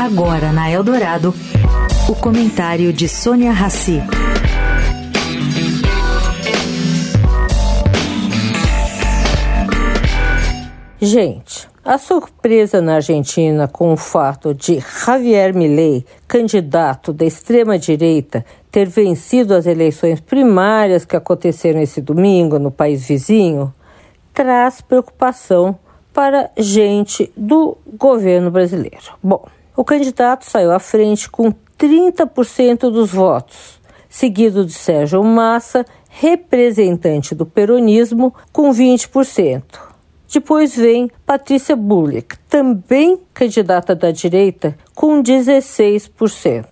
Agora na Eldorado, o comentário de Sônia Rassi. Gente, a surpresa na Argentina com o fato de Javier Milei, candidato da extrema-direita, ter vencido as eleições primárias que aconteceram esse domingo no país vizinho, traz preocupação para gente do governo brasileiro. Bom, o candidato saiu à frente com 30% dos votos, seguido de Sérgio Massa, representante do peronismo, com 20%. Depois vem Patrícia Bullrich, também candidata da direita, com 16%.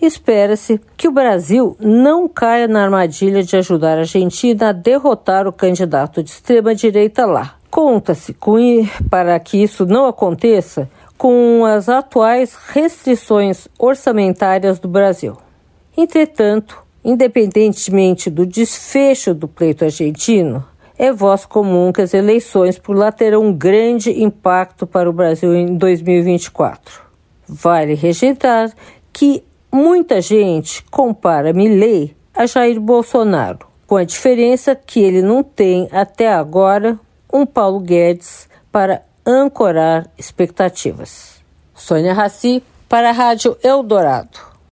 Espera-se que o Brasil não caia na armadilha de ajudar a Argentina a derrotar o candidato de extrema-direita lá. Conta-se para que isso não aconteça com as atuais restrições orçamentárias do Brasil. Entretanto, independentemente do desfecho do pleito argentino, é voz comum que as eleições por lá terão um grande impacto para o Brasil em 2024. Vale rejeitar que muita gente compara Milley a Jair Bolsonaro, com a diferença que ele não tem até agora um Paulo Guedes para ancorar expectativas. Sônia Raci para a Rádio Eldorado.